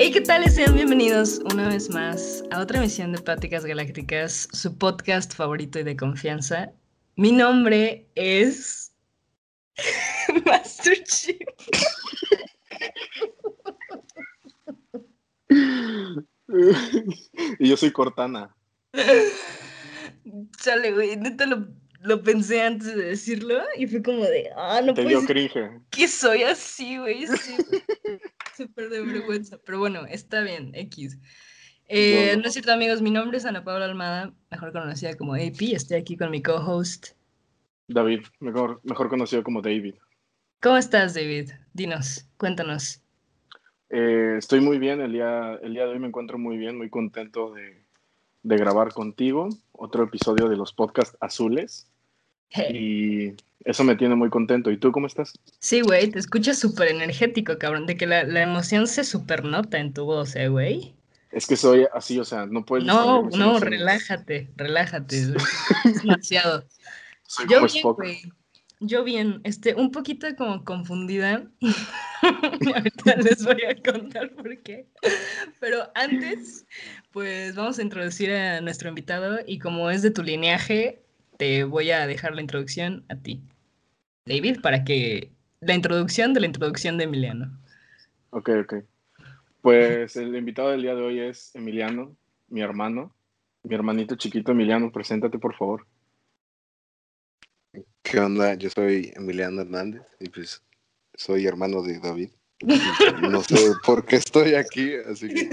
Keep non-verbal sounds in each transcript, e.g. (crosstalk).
Hey, ¿qué tal? Sean bienvenidos una vez más a otra emisión de Pláticas Galácticas, su podcast favorito y de confianza. Mi nombre es (laughs) Master Chief. y yo soy Cortana. Chale, güey, neta lo, lo, pensé antes de decirlo y fue como de, ah, no Te dio cringe. Que soy así, güey, sí. Súper de vergüenza, pero bueno, está bien, X. Eh, no es cierto, amigos, mi nombre es Ana Paula Almada, mejor conocida como AP, estoy aquí con mi co-host. David, mejor, mejor conocido como David. ¿Cómo estás, David? Dinos, cuéntanos. Eh, estoy muy bien, el día, el día de hoy me encuentro muy bien, muy contento de, de grabar contigo otro episodio de los podcasts azules. Y eso me tiene muy contento. ¿Y tú cómo estás? Sí, güey, te escuchas súper energético, cabrón, de que la, la emoción se supernota en tu voz, ¿eh, güey? Es que soy así, o sea, no puedes... No, no, relájate, relájate, es demasiado. (laughs) Soy Yo bien, güey. Yo bien, este, un poquito como confundida. (laughs) Ahorita les voy a contar por qué. Pero antes, pues vamos a introducir a nuestro invitado y como es de tu lineaje, te voy a dejar la introducción a ti, David, para que la introducción de la introducción de Emiliano. Ok, ok. Pues el invitado del día de hoy es Emiliano, mi hermano, mi hermanito chiquito Emiliano, preséntate por favor. ¿Qué onda? Yo soy Emiliano Hernández y pues soy hermano de David. (laughs) No sé por qué estoy aquí, así que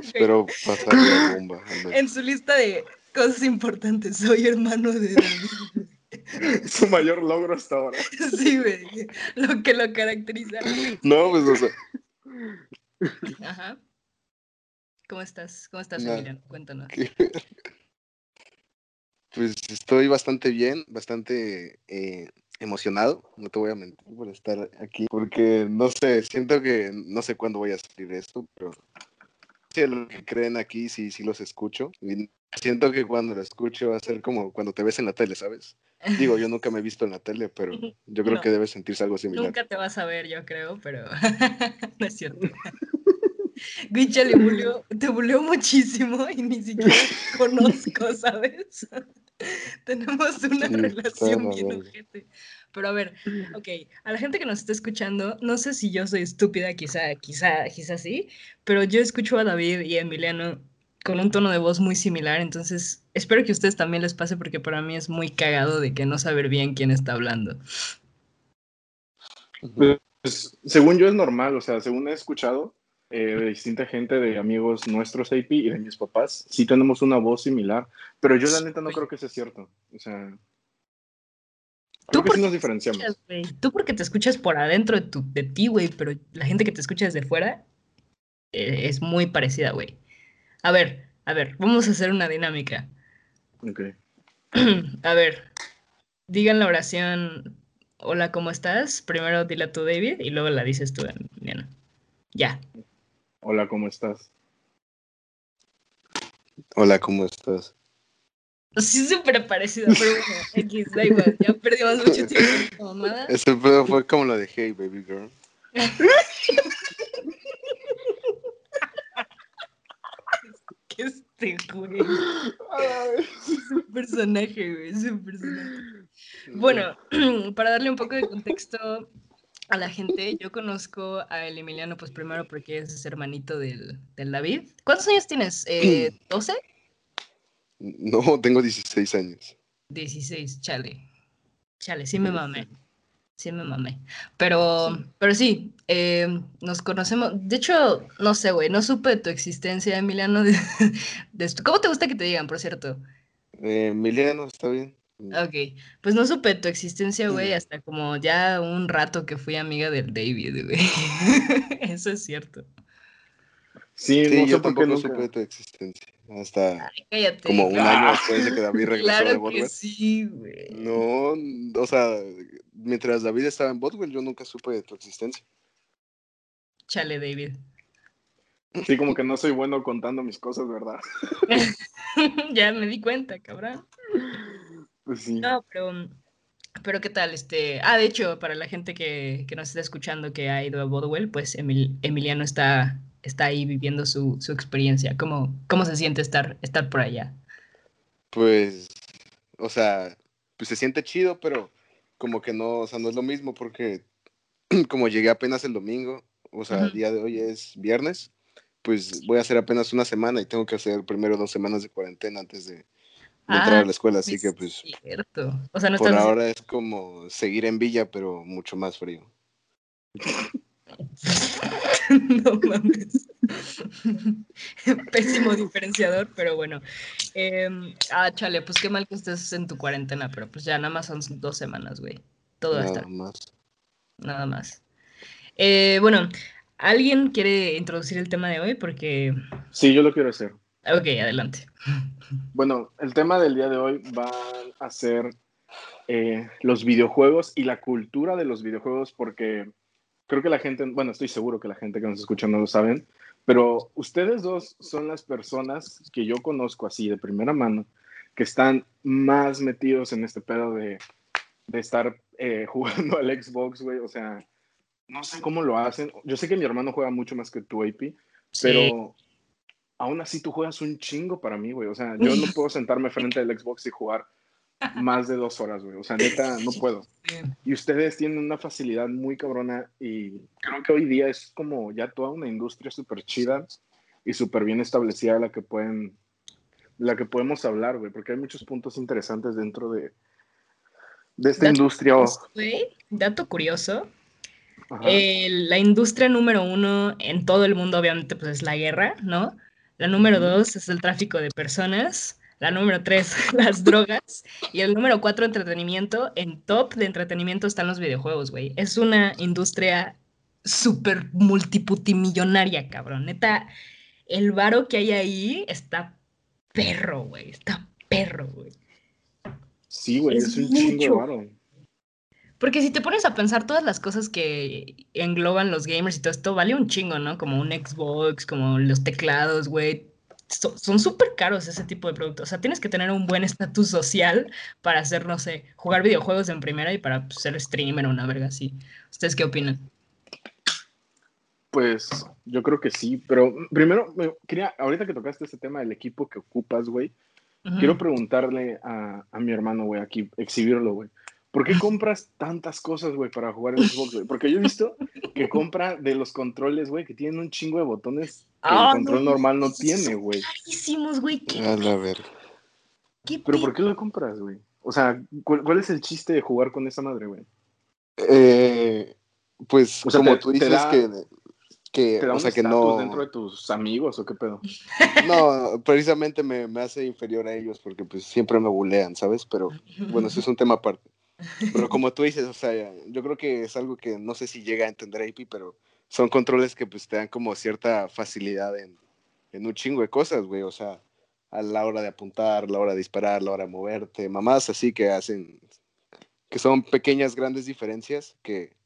espero pasar la bomba. En su lista de cosas importantes, soy hermano de David. (laughs) Su mayor logro hasta ahora. (laughs) Sí, güey, lo que lo caracteriza. No, pues o sea, Ajá. ¿Cómo estás? ¿Cómo estás, No. Emiliano? Cuéntanos. (laughs) pues estoy bastante bien, bastante eh, emocionado, no te voy a mentir por estar aquí, porque no sé, siento que no sé cuándo voy a salir esto, pero sí, lo que creen aquí sí, sí los escucho. Y siento que cuando lo escucho va a ser como cuando te ves en la tele, ¿sabes? Digo, yo nunca me he visto en la tele, pero (laughs) yo creo No. que debe sentirse algo similar. Nunca te vas a ver, yo creo, pero (laughs) no es cierto. (laughs) Guicha le buleó, te buleó muchísimo y ni siquiera conozco, ¿sabes? Tenemos una Sí, relación bien ojete. Pero a ver, ok, a la gente que nos está escuchando, no sé si yo soy estúpida, quizá, quizá, quizá sí, pero yo escucho a David y a Emiliano con un tono de voz muy similar, entonces espero que a ustedes también les pase porque para mí es muy cagado de que no saber bien quién está hablando. Pues, según yo es normal, o sea, según he escuchado eh, de distinta gente, de amigos nuestros AP y de mis papás, sí tenemos una voz similar, pero yo la neta no creo que sea cierto. O sea, ¿Tú que sí nos diferenciamos. Tú porque te escuchas por adentro de, tu, de ti, güey, pero la gente que te escucha desde fuera eh, es muy parecida, güey. A ver, a ver, vamos a hacer una dinámica. Ok. (clears throat) a ver, digan la oración, hola, ¿cómo estás? Primero dila tú, David, y luego la dices tú, Emiliano. Ya. Hola, ¿cómo estás? Hola, ¿cómo estás? Sí, súper parecido, pero bueno, (laughs) X, da igual, ya perdimos mucho tiempo mamada. Ese pedo fue como lo de Hey Baby Girl. (laughs) este, güey? Es un personaje, güey, es un personaje. Bueno, (clears throat) para darle un poco de contexto a la gente, yo conozco a el Emiliano, pues primero porque es hermanito del, del David. ¿Cuántos años tienes? Eh, (clears throat) ¿12? No, tengo 16 años. 16, chale. Chale, sí me mamé. (laughs) Sí me mamé. Pero, pero sí, eh, nos conocemos. De hecho, no sé, güey, no supe de tu existencia, Emiliano. de- (laughs) de esto. ¿Cómo te gusta que te digan, por cierto? Eh, Emiliano, ¿está bien? Ok, pues no supe de tu existencia, güey, hasta como ya un rato que fui amiga del David, güey. (laughs) Eso es cierto. Sí, Sí, no yo tampoco nunca. supe de tu existencia. Hasta Ay, cállate. como un Ah. año después de que David (laughs) regresó de Claro que Botwell. sí, güey. No, o sea, mientras David estaba en Botwell, yo nunca supe de tu existencia. Chale, David. Sí, como que no soy bueno contando mis cosas, ¿verdad? (laughs) ya me di cuenta, cabrón. Pues sí. No, pero, pero ¿qué tal? Este, ah, de hecho, para la gente que, que nos está escuchando que ha ido a Bodwell, pues Emil- Emiliano está está ahí viviendo su, su experiencia? ¿Cómo, ¿Cómo se siente estar, estar por allá? Pues, o sea, pues se siente chido, pero como que no, o sea, no es lo mismo porque (clears throat) como llegué apenas el domingo, o sea, el día de hoy es viernes, pues voy a hacer apenas una semana y tengo que hacer primero dos semanas de cuarentena antes de, entrar a la escuela, así que pues cierto. O sea, no por ahora es como seguir en Villa, pero mucho más frío. (laughs) (laughs) no mames. (laughs) Pésimo diferenciador, pero bueno. Em, ah, chale, pues qué mal que estés en tu cuarentena, pero pues ya nada más son dos semanas, güey. Todo va a estar. Nada más. Nada más. Eh, bueno, ¿alguien quiere introducir el tema de hoy? Porque. Sí, yo lo quiero hacer. Ok, adelante. (laughs) Bueno, el tema del día de hoy va a ser eh, los videojuegos y la cultura de los videojuegos, porque creo que la gente, bueno, estoy seguro que la gente que nos escucha no lo saben, pero ustedes dos son las personas que yo conozco así de primera mano que están más metidos en este pedo de, de estar eh, (laughs) jugando al Xbox, güey. O sea, no sé cómo lo hacen. Yo sé que mi hermano juega mucho más que tú, AP, pero aún así tú juegas un chingo para mí, güey. O sea, yo no (laughs) puedo sentarme frente al Xbox y jugar más de dos horas, güey. O sea, neta, no puedo. Y ustedes tienen una facilidad muy cabrona y creo que hoy día es como ya toda una industria súper chida y súper bien establecida la que pueden, la que podemos hablar, güey, porque hay muchos puntos interesantes dentro de, de esta Dato industria. curioso, dato curioso. eh, la industria número uno en todo el mundo, obviamente, pues es la guerra, ¿no? La número dos es el tráfico de personas. La número tres, (laughs) las drogas. Y el número cuatro, entretenimiento. En top de entretenimiento están los videojuegos, güey. Es una industria súper multiputimillonaria, cabrón. Neta, el varo que hay ahí está perro, güey. Está perro, güey. Sí, güey, es es, un chingo de varo. Porque si te pones a pensar todas las cosas que engloban los gamers y todo esto, vale un chingo, ¿no? Como un Xbox, como los teclados, güey. So- son súper caros ese tipo de productos. O sea, tienes que tener un buen estatus social para hacer, no sé, jugar videojuegos en primera y para pues, ser streamer o una verga así. ¿Ustedes qué opinan? Pues yo creo que sí, pero primero, me- quería, ahorita que tocaste ese tema del equipo que ocupas, güey, quiero preguntarle a, a mi hermano, güey, aquí, exhibirlo, güey. ¿Por qué compras tantas cosas, güey, para jugar en Xbox, güey? Porque yo he visto que compra de los controles, güey, que tienen un chingo de botones Ah, el control no, normal no tiene, güey. Carísimos, güey. ¿Qué, A la verga. Pero? ¿por qué lo compras, güey? O sea, ¿cuál, cuál es el chiste de jugar con esa madre, güey? Eh, pues O sea, como te- tú te dices da- que, que ¿Te da o un sea que no, dentro de tus amigos o qué pedo? (laughs) no, precisamente me, me hace inferior a ellos porque pues siempre me bulean, ¿sabes? Pero bueno, eso es un tema aparte. Pero como tú dices, o sea, yo creo que es algo que no sé si llega a entender AP, pero son controles que pues te dan como cierta facilidad en, en un chingo de cosas, güey, o sea, a la hora de apuntar, a la hora de disparar, a la hora de moverte, mamás así que hacen, que son pequeñas, grandes diferencias que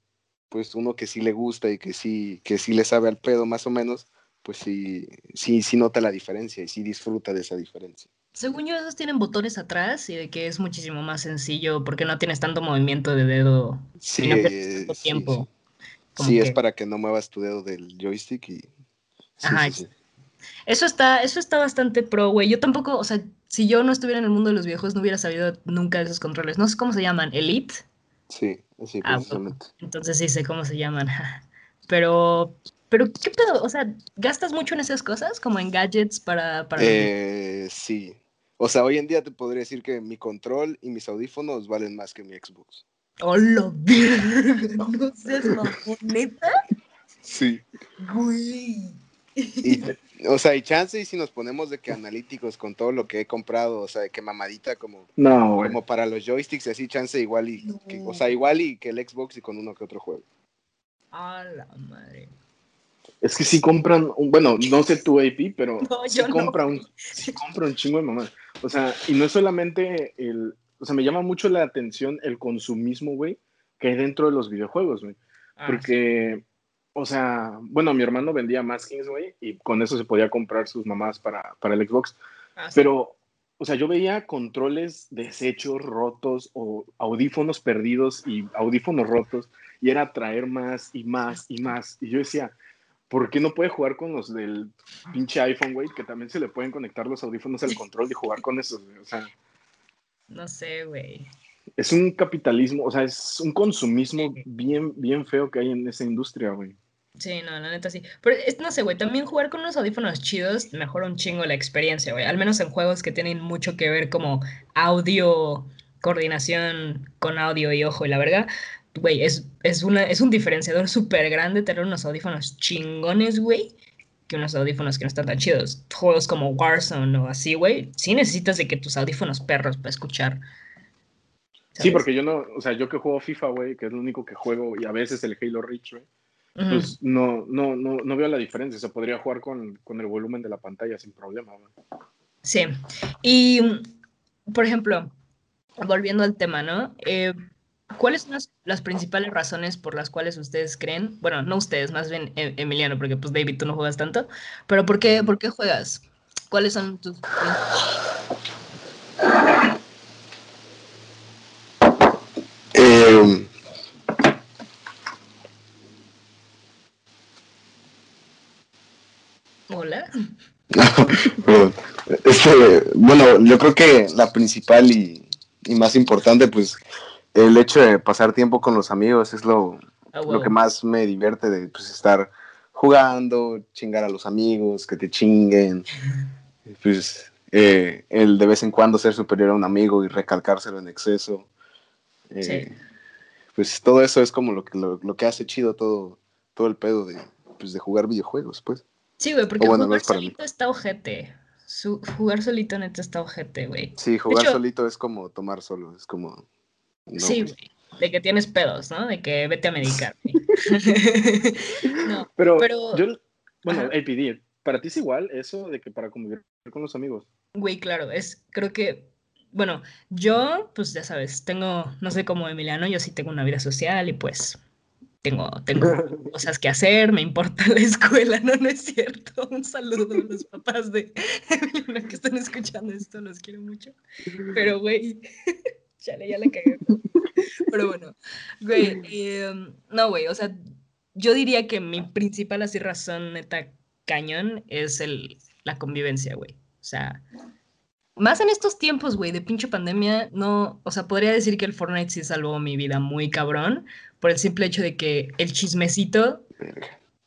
pues uno que sí le gusta y que sí, que sí le sabe al pedo más o menos, pues sí, sí, sí nota la diferencia y sí disfruta de esa diferencia. Según yo, esos tienen botones atrás y de que es muchísimo más sencillo porque no tienes tanto movimiento de dedo Sí, y no pierdes tanto sí, tiempo. sí. Sí, que- es para que no muevas tu dedo del joystick y... Sí, Ajá, sí, sí. Eso está, eso está bastante pro, güey. Yo tampoco, o sea, si yo no estuviera en el mundo de los viejos, no hubiera sabido nunca de esos controles. No sé cómo se llaman, Elite. Sí, sí, Ah, precisamente. Entonces sí sé cómo se llaman. Pero, pero, ¿qué pedo? O sea, ¿gastas mucho en esas cosas? Como en gadgets para, para Eh, sí. O sea, hoy en día te podría decir que mi control y mis audífonos valen más que mi Xbox. ¡Hola! No seas ¿neta? Sí. Güey. Y, o sea, y chance y si nos ponemos de que analíticos con todo lo que he comprado, o sea, de que mamadita como, No, güey. como para los joysticks y así, chance igual y, que- o sea, igual y que el Xbox y con uno que otro juego. A la madre. Es que sí compran, un- bueno, no sé tu AP, pero (laughs) No, sí yo no. compra un, sí compra un chingo de mamás. O sea, y no es solamente el, o sea, me llama mucho la atención el consumismo, güey, que hay dentro de los videojuegos, güey. Ah, Porque, o sea, bueno, mi hermano vendía maskings, güey, y con eso se podía comprar sus mamás para, para el Xbox. ah, sí. Pero, o sea, yo veía controles deshechos, rotos, o audífonos perdidos y audífonos rotos, y era traer más y más y más. Y yo decía, ¿por qué no puede jugar con los del pinche iPhone, güey? Que también se le pueden conectar los audífonos al control y jugar con esos, güey. O sea. No sé, güey. Es un capitalismo, o sea, es un consumismo bien, bien feo que hay en esa industria, güey. Sí, no, la neta sí. Pero no sé, güey, también jugar con unos audífonos chidos mejora un chingo la experiencia, güey. Al menos en juegos que tienen mucho que ver como audio, coordinación con audio y ojo y la verga. Güey, es, es, una, es un diferenciador súper grande tener unos audífonos chingones, güey, que unos audífonos que no están tan chidos. Juegos como Warzone o así, güey, sí necesitas de que tus audífonos perros para escuchar. Sí, porque yo no, o sea, yo que juego FIFA, güey, que es lo único que juego, y a veces el Halo Reach, güey, pues no, no, no, no veo la diferencia. Se podría jugar con, con el volumen de la pantalla sin problema, güey. Sí. Y, por ejemplo, volviendo al tema, ¿no? Eh, ¿Cuáles son las, principales razones por las cuales ustedes creen, bueno, no ustedes, más bien e, Emiliano, porque pues David tú no juegas tanto, pero ¿por qué, por qué juegas? ¿Cuáles son tus... Eh, Hola. (laughs) este, bueno, yo creo que la principal y, y más importante, pues el hecho de pasar tiempo con los amigos es lo, lo que más me divierte de pues, estar jugando, chingar a los amigos, que te chinguen. Pues eh, el de vez en cuando ser superior a un amigo y recalcárselo en exceso. Eh, pues todo eso es como lo que, lo, que hace chido todo, todo el pedo de, pues, de jugar videojuegos, pues. Sí, güey, porque jugar solito está ojete. jugar solito neta está ojete, güey. Sí, jugar solito es como tomar solo, es como sí, güey. De que tienes pedos, ¿no? De que vete a medicar. (laughs) no, pero, yo, bueno, APD, ¿para ti es igual eso de que para convivir con los amigos? Güey, claro, es, creo que, bueno, yo, pues ya sabes, tengo, no sé cómo Emiliano, yo sí tengo una vida social y pues tengo, tengo (laughs) cosas que hacer, me importa la escuela, no, no es cierto. (laughs) Un saludo a los papás de Emiliano que están escuchando esto, los quiero mucho. Pero, güey, Chale, ya le cagué. (laughs) Pero bueno, güey, em, no, güey, o sea, yo diría que mi principal así razón neta cañón es el, la convivencia, güey. O sea, más en estos tiempos, güey, de pinche pandemia, no, o sea, podría decir que el Fortnite sí salvó mi vida muy cabrón, por el simple hecho de que el chismecito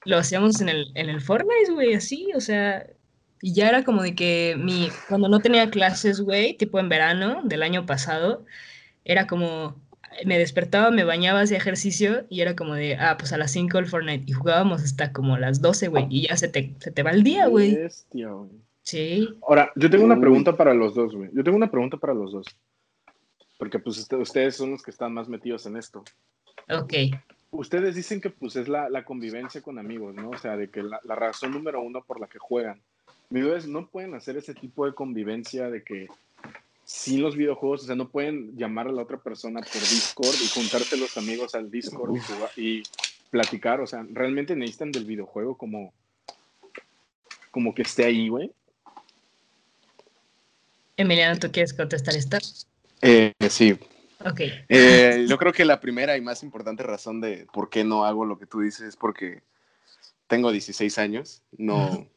lo hacíamos en el, en el Fortnite, güey, así, o sea, y ya era como de que mi, cuando no tenía clases, güey, tipo en verano del año pasado, era como, me despertaba, me bañaba, hacía ejercicio y era como de, ah, pues a las 5 el Fortnite. Y jugábamos hasta como a las 12, güey, y ya se te, se te va el día, güey. Bestia, güey. Sí. Ahora, yo tengo una pregunta para los dos, güey. Yo tengo una pregunta para los dos. Porque pues ustedes son los que están más metidos en esto. Ok. Ustedes dicen que pues es la, la convivencia con amigos, ¿no? O sea, de que la, la razón número uno por la que juegan. Mi duda es, ¿no pueden hacer ese tipo de convivencia de que sin los videojuegos, o sea, no pueden llamar a la otra persona por Discord y juntarte los amigos al Discord y, platicar, o sea, realmente necesitan del videojuego como, como que esté ahí, güey. Emiliano, ¿tú quieres contestar esto? Eh, sí. Ok. Eh, (laughs) yo creo que la primera y más importante razón de por qué no hago lo que tú dices es porque tengo 16 años, no,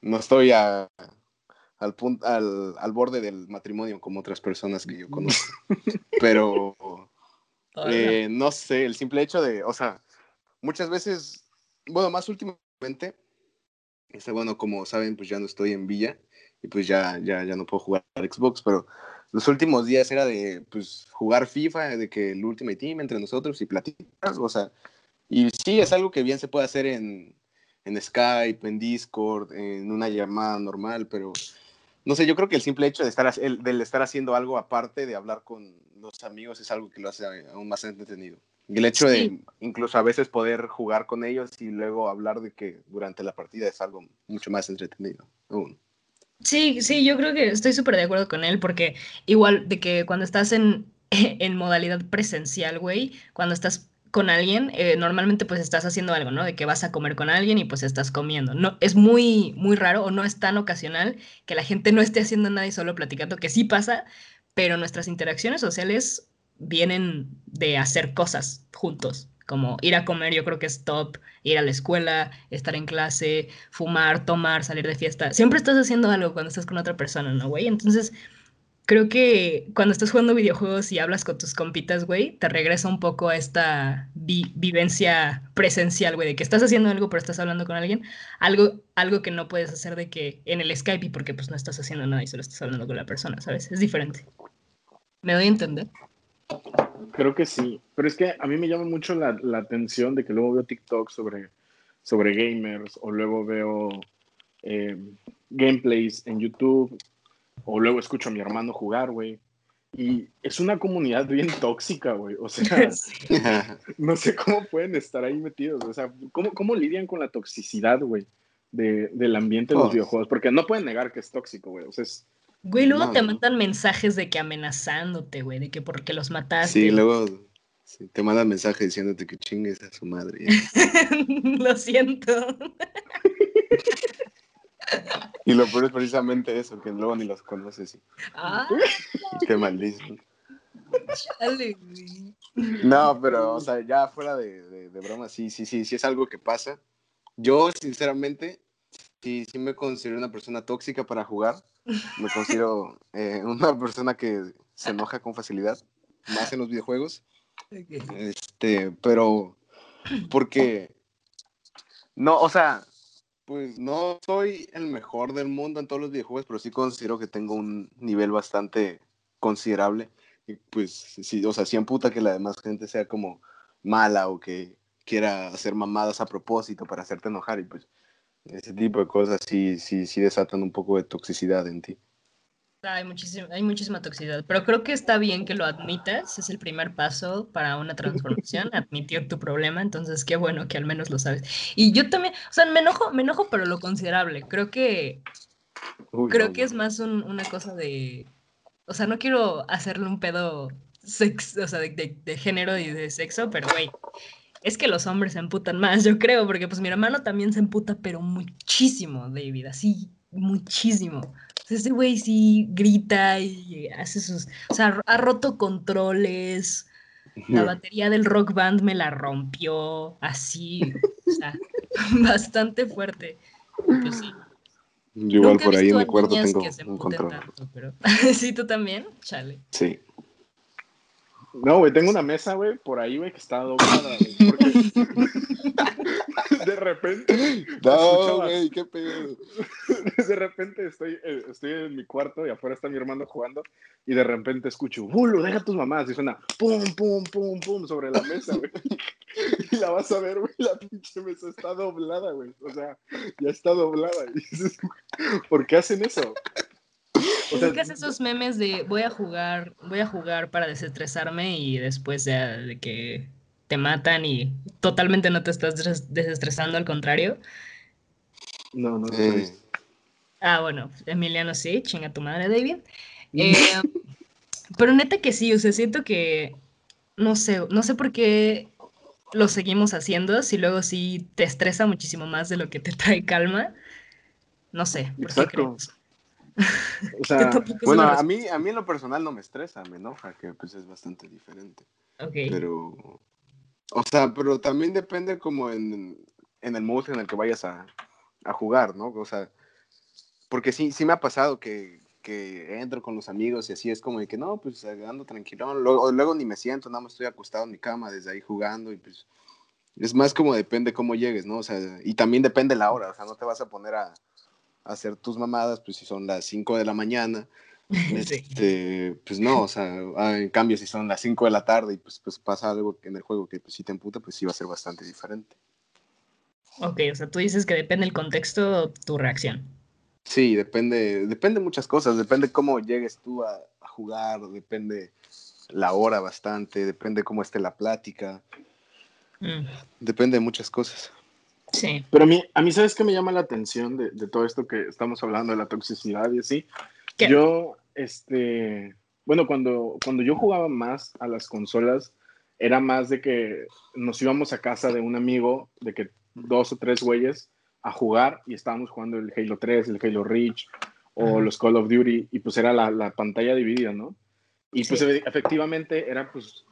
no estoy a, al, al, al, borde del matrimonio como otras personas que yo conozco. Pero (laughs) eh, no sé, el simple hecho de, o sea, muchas veces, bueno, más últimamente, este, bueno, como saben, pues ya no estoy en Villa y pues ya, ya, ya no puedo jugar Xbox, pero los últimos días era de pues jugar FIFA, de que el Ultimate Team entre nosotros y platicar, o sea, y sí, es algo que bien se puede hacer en, en Skype, en Discord, en una llamada normal, pero no sé, yo creo que el simple hecho de estar, el, del estar haciendo algo aparte de hablar con los amigos es algo que lo hace aún más entretenido. Y el hecho de incluso a veces poder jugar con ellos y luego hablar de que durante la partida es algo mucho más entretenido aún. Sí, sí, yo creo que estoy súper de acuerdo con él porque igual de que cuando estás en, (laughs) en modalidad presencial, güey, cuando estás con alguien, eh, normalmente pues estás haciendo algo, ¿no? De que vas a comer con alguien y pues estás comiendo. No, es muy, muy raro o no es tan ocasional que la gente no esté haciendo nada y solo platicando, que sí pasa, pero nuestras interacciones sociales vienen de hacer cosas juntos, como ir a comer, yo creo que es top, ir a la escuela, estar en clase, fumar, tomar, salir de fiesta. Siempre estás haciendo algo cuando estás con otra persona, ¿no, güey? Entonces, creo que cuando estás jugando videojuegos y hablas con tus compitas, güey, te regresa un poco a esta vivencia presencial, güey, de que estás haciendo algo pero estás hablando con alguien, algo, algo que no puedes hacer de que en el Skype y porque pues no estás haciendo nada y solo estás hablando con la persona, ¿sabes? Es diferente. ¿Me doy a entender? Creo que sí, pero es que a mí me llama mucho la, atención de que luego veo TikTok sobre, sobre gamers o luego veo eh, gameplays en YouTube o luego escucho a mi hermano jugar, güey. Y es una comunidad bien tóxica, güey. O sea, (laughs) no sé cómo pueden estar ahí metidos. O sea, ¿cómo, cómo lidian con la toxicidad, güey, de, del ambiente de los videojuegos? Porque no pueden negar que es tóxico, güey. O sea, es... Güey, luego te mandan mensajes de que amenazándote, güey, de que porque los mataste. Sí, luego te mandan mensajes diciéndote que chingues a su madre. (laughs) Lo siento. (laughs) Y lo peor es precisamente eso, que luego ni los conoces. Ah. Qué maldito. No, pero, o sea, ya fuera de, de, broma, sí, sí, sí, sí es algo que pasa. Yo, sinceramente, sí, sí me considero una persona tóxica para jugar. Me considero eh, una persona que se enoja con facilidad, más en los videojuegos. Este, pero, porque, no, o sea, pues no soy el mejor del mundo en todos los videojuegos, pero sí considero que tengo un nivel bastante considerable. Y pues sí, o sea, sí amputa que la demás gente sea como mala o que quiera hacer mamadas a propósito para hacerte enojar y pues ese tipo de cosas sí, sí, sí desatan un poco de toxicidad en ti. Hay muchísima, hay muchísima toxicidad, pero creo que está bien que lo admitas, es el primer paso para una transformación, (laughs) admitir tu problema, entonces qué bueno que al menos lo sabes. Y yo también, o sea, me enojo, me enojo, pero lo considerable, creo que, creo que es más una cosa de, o sea, no quiero hacerle un pedo sex, o sea, de, de género y de sexo, pero güey, es que los hombres se emputan más, yo creo, porque pues mi hermano también se emputa, pero muchísimo, David, así, muchísimo ese güey sí grita y hace sus. O sea, ha roto controles. La batería del rock band me la rompió así. O sea, (laughs) bastante fuerte. Pues sí. igual por ahí en mi cuarto tengo un control. pero... (laughs) ¿Sí, tú también? Chale. Sí. No, güey, tengo una mesa, güey, por ahí, güey, que está doblada, güey. Porque (laughs) de repente. No, güey, qué pedo. (laughs) De repente estoy, eh, estoy en mi cuarto y afuera está mi hermano jugando y de repente escucho, ¡Bulo, deja tus mamás! Y suena pum, pum, pum, pum sobre la mesa, güey. (laughs) Y la vas a ver, güey, la pinche mesa está doblada, güey. O sea, ya está doblada. Y dices, ¿por qué hacen eso? Haces esos memes de voy a jugar, voy a jugar para desestresarme y después de que te matan y totalmente no te estás desestresando, al contrario. No, no. Ah, bueno, Emiliano sí, chinga tu madre, David. (laughs) Eh, pero neta que sí, o sea, siento que, no sé, no sé por qué lo seguimos haciendo, si luego sí te estresa muchísimo más de lo que te (laughs) trae calma. No sé, ¿por qué crees? O sea, (laughs) bueno, a mí, a mí en lo personal no me estresa, me enoja, que pues es bastante diferente. Okay. Pero, o sea, pero también depende como en, en el mood en el que vayas a, a, jugar, ¿no? O sea, porque sí, sí me ha pasado que, que entro con los amigos y así es como de que no, pues ando tranquilón, luego, luego ni me siento, nada más estoy acostado en mi cama desde ahí jugando y pues es más como depende cómo llegues, ¿no? O sea, y también depende la hora, o sea, no te vas a poner a hacer tus mamadas, pues si son las 5 de la mañana, (laughs) este, pues no, o sea, ah, en cambio si son las 5 de la tarde y pues, pues pasa algo en el juego que pues si te emputa, pues sí va a ser bastante diferente. Ok, o sea, tú dices que depende el contexto tu reacción. Sí, depende, depende muchas cosas, depende cómo llegues tú a, jugar, depende la hora bastante, depende cómo esté la plática, mm. depende de muchas cosas. Sí. Pero a mí, a mí ¿sabes qué me llama la atención de, de todo esto que estamos hablando de la toxicidad y así? Yo, este, bueno, cuando, cuando yo jugaba más a las consolas, era más de que nos íbamos a casa de un amigo, de que dos o tres güeyes a jugar y estábamos jugando el Halo 3, el Halo Reach o los Call of Duty y pues era la, la pantalla dividida, ¿no? Y pues efectivamente era pues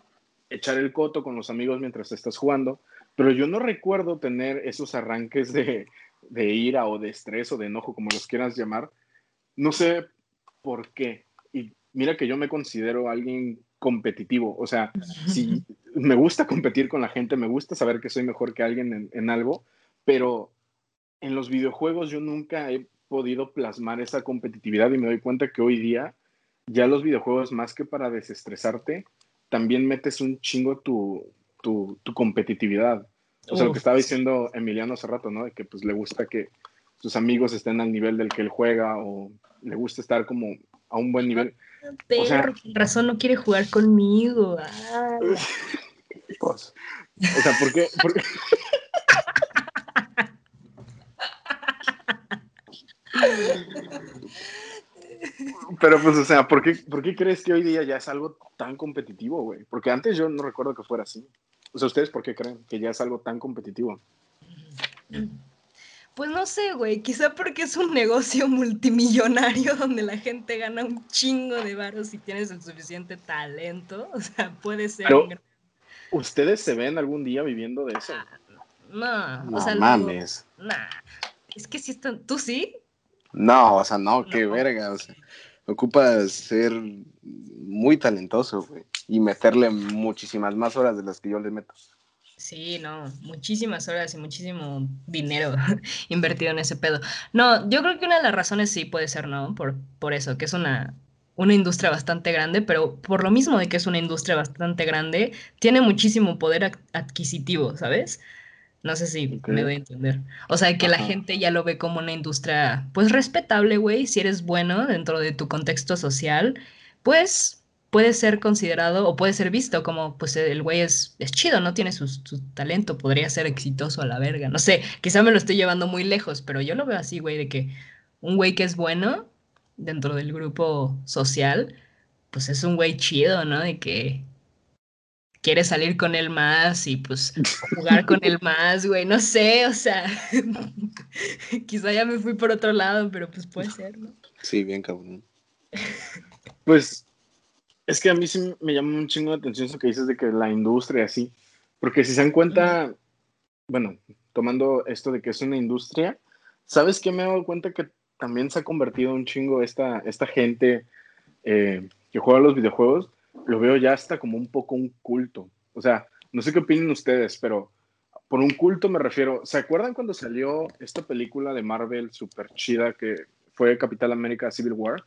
echar el coto con los amigos mientras estás jugando, pero yo no recuerdo tener esos arranques de, de ira o de estrés o de enojo, como los quieras llamar. No sé por qué. Y mira que yo me considero alguien competitivo, o sea, si me gusta competir con la gente, me gusta saber que soy mejor que alguien en, en algo, pero en los videojuegos yo nunca he podido plasmar esa competitividad y me doy cuenta que hoy día ya los videojuegos, más que para desestresarte, también metes un chingo tu, tu, tu competitividad. O sea, lo que estaba diciendo Emiliano hace rato, ¿no? De que pues le gusta que sus amigos estén al nivel del que él juega o le gusta estar como a un buen nivel. Pero, o sea, razón no quiere jugar conmigo. Pues, o sea, ¿por qué? ¿Por qué? Pero pues, o sea, ¿por qué, ¿por qué crees que hoy día ya es algo tan competitivo, güey? Porque antes yo no recuerdo que fuera así. O sea, ¿ustedes por qué creen que ya es algo tan competitivo? Pues no sé, güey, quizá porque es un negocio multimillonario (laughs) donde la gente gana un chingo de varos si tienes el suficiente talento. O sea, puede ser. Pero, ¿Ustedes se ven algún día viviendo de eso? No, No o sea, mames. luego- nah. Es que si están. ¿Tú sí? No, o sea, no, qué No. verga. O sea, ocupas ser muy talentoso. Y meterle muchísimas más horas de las que yo le meto. Sí, no, muchísimas horas y muchísimo dinero (laughs) invertido en ese pedo. No, yo creo que una de las razones sí puede ser, ¿no? Por, por eso, que es una, una industria bastante grande, pero por lo mismo de que es una industria bastante grande, tiene muchísimo poder adquisitivo, ¿sabes? No sé si me doy a entender. O sea, que la gente ya lo ve como una industria, pues respetable, güey, si eres bueno dentro de tu contexto social, pues puede ser considerado o puede ser visto como, pues el güey es, es chido, ¿no? Tiene su, su talento, podría ser exitoso a la verga. No sé, quizá me lo estoy llevando muy lejos, pero yo lo veo así, güey, de que un güey que es bueno dentro del grupo social, pues es un güey chido, ¿no? De que quiere salir con él más y pues jugar con él más, güey, no sé, o sea, (laughs) quizá ya me fui por otro lado, pero pues puede ser, ¿no? Sí, bien cabrón. (laughs) Pues es que a mí sí me llama un chingo de atención eso que dices de que la industria así, porque si se dan cuenta, bueno, tomando esto de que es una industria, ¿sabes qué me he dado cuenta que también se ha convertido un chingo esta, esta gente eh, que juega a los videojuegos? Lo veo ya hasta como un poco un culto. O sea, no sé qué opinen ustedes, pero por un culto me refiero. ¿Se acuerdan cuando salió esta película de Marvel super chida que fue Capital América Civil War?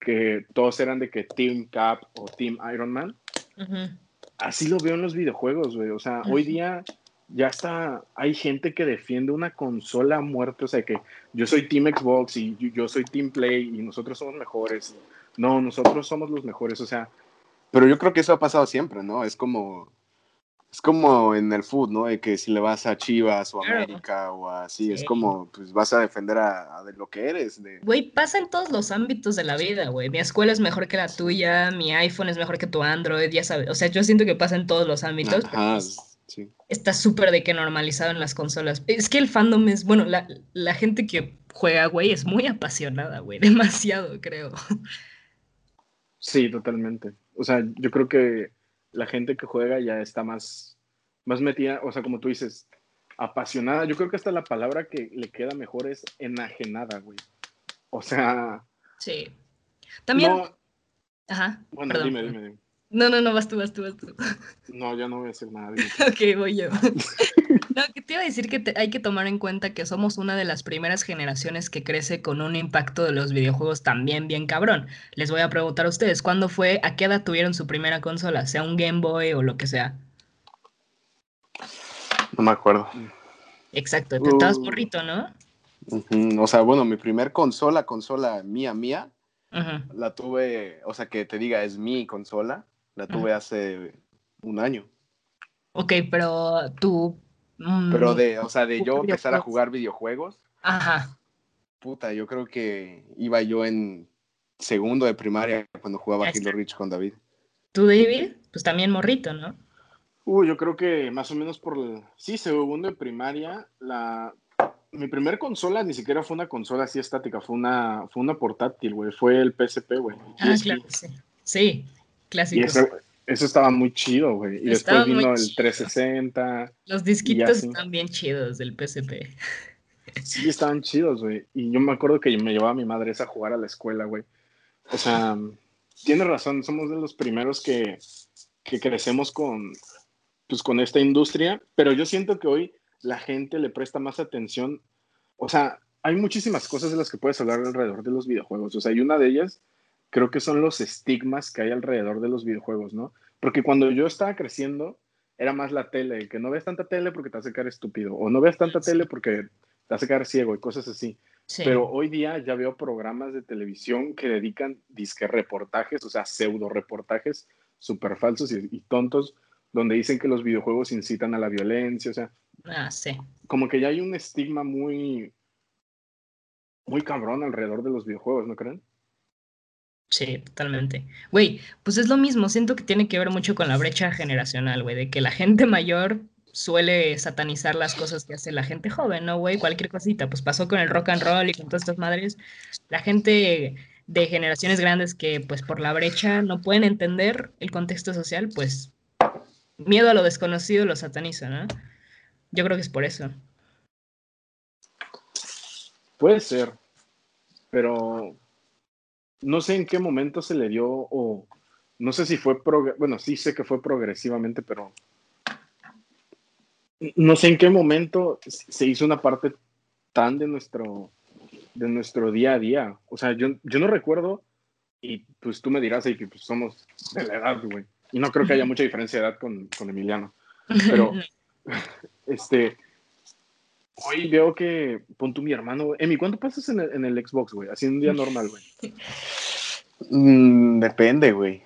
Que todos eran de que Team Cap o Team Iron Man. Ujú. Así lo veo en los videojuegos, güey. O sea, Ujú. hoy día ya está, hay gente que defiende una consola a muerte. O sea, que yo soy Team Xbox y yo soy Team Play y nosotros somos mejores. No, nosotros somos los mejores. O sea, Pero yo creo que eso ha pasado siempre, ¿no? Es como. Es como en el food, ¿no? De que si le vas a Chivas o a Claro. América o así, es como, pues vas a defender a, a de lo que eres. De... Güey, pasa en todos los ámbitos de la vida, güey. Mi escuela es mejor que la tuya, mi iPhone es mejor que tu Android, ya sabes. O sea, yo siento que pasa en todos los ámbitos. pero, Ajá, sí. está súper de que normalizado en las consolas. Es que el fandom es, bueno, la, la gente que juega, güey, es muy apasionada, güey. (laughs) Demasiado, creo. sí, totalmente. O sea, yo creo que la gente que juega ya está más, más metida, o sea, como tú dices, apasionada. Yo creo que hasta la palabra que le queda mejor es enajenada, güey. O sea, Sí. También. no, Ajá. bueno, perdón, dime, dime, dime. No, no, no, vas tú, vas tú, vas tú. No, ya no voy a decir nada. (laughs) Ok, voy yo. (laughs) No, que te iba a decir que te- hay que tomar en cuenta que somos una de las primeras generaciones que crece con un impacto de los videojuegos también bien cabrón. Les voy a preguntar a ustedes, ¿cuándo fue, a qué edad tuvieron su primera consola? Sea un Game Boy o lo que sea. No me acuerdo. Exacto, te estabas Uh. morrito, ¿no? Ujú, O sea, bueno, mi primer consola, consola mía, mía, la tuve, o sea, que te diga, es mi consola, la tuve hace un año. Ok, pero tú... mm, Pero de, o sea, de yo ¿Jugar empezar a jugar videojuegos, Ajá. puta, yo creo que iba yo en segundo de primaria cuando jugaba Halo. Reach con David. ¿Tú, David? Pues también morrito, ¿no? Uy, yo creo que más o menos por el, sí, segundo de primaria, la, mi primer consola ni siquiera fue una consola así estática, fue una, fue una portátil, güey, fue el PSP, güey. Ah, PSP. claro, sí. Sí, Y ese, Eso estaba muy chido, güey. Y después vino el 360. Los disquitos están bien chidos del PSP. Sí, estaban chidos, güey. Y yo me acuerdo que me llevaba a mi madre a jugar a la escuela, güey. O sea, tienes razón, somos de los primeros que, que crecemos con, pues, con esta industria, pero yo siento que hoy la gente le presta más atención. O sea, hay muchísimas cosas de las que puedes hablar alrededor de los videojuegos. O sea, y una de ellas creo que son los estigmas que hay alrededor de los videojuegos, ¿no? Porque cuando yo estaba creciendo, era más la tele, que no veas tanta tele porque te hace quedar estúpido, o no veas tanta tele porque te hace quedar ciego y cosas así. Pero hoy día ya veo programas de televisión que dedican disque reportajes, o sea, pseudo reportajes súper falsos y, tontos, donde dicen que los videojuegos incitan a la violencia, o sea. Ah, sí. Como que ya hay un estigma muy, muy cabrón alrededor de los videojuegos, ¿no creen? Sí, totalmente. Güey, pues es lo mismo, siento que tiene que ver mucho con la brecha generacional, güey, de que la gente (laughs) mayor suele satanizar las cosas que hace la gente joven, ¿no, güey? Cualquier cosita, pues pasó con el rock and roll y con todas estas madres. La gente de generaciones grandes que, pues por la brecha, no pueden entender el contexto social, pues miedo a lo desconocido lo sataniza, ¿no? Yo creo que es por eso. Puede ser, pero no sé en qué momento se le dio o no sé si fue, bueno, sí sé que fue progresivamente, pero no sé en qué momento se hizo una parte tan de nuestro, de nuestro día a día. O sea, yo, yo no recuerdo, y pues tú me dirás ahí que pues, somos de la edad, güey. Y no creo que haya mucha diferencia de edad con, con Emiliano. Pero, (laughs) este, hoy veo que, pon tú mi hermano, Emi, ¿cuánto pasas en el, en el Xbox, güey? Así un día (laughs) normal, güey. Mm, depende, güey.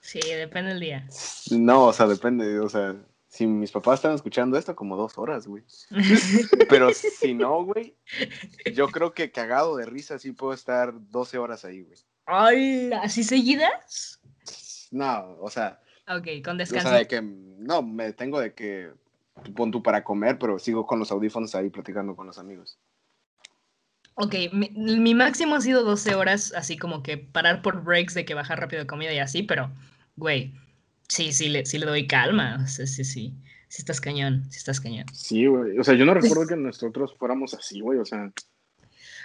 Sí, depende del día. No, o sea, depende, o sea, si mis papás están escuchando esto, como dos horas, güey. (laughs) Pero si no, güey, yo creo que cagado de risa sí puedo estar 12 horas ahí, güey. Ay, ¿así seguidas? No, o sea. Ok, con descanso. O sea, de que, no, me tengo de que, pon tú para comer, pero sigo con los audífonos ahí platicando con los amigos. Ok, mi, mi, máximo ha sido 12 horas, así como que parar por breaks de que bajar rápido de comida y así, pero, güey, Sí, sí le, sí le doy calma. Sí, sí, sí. Sí estás cañón, sí estás cañón. Sí, güey. O sea, yo no recuerdo que nosotros fuéramos así, güey. O sea.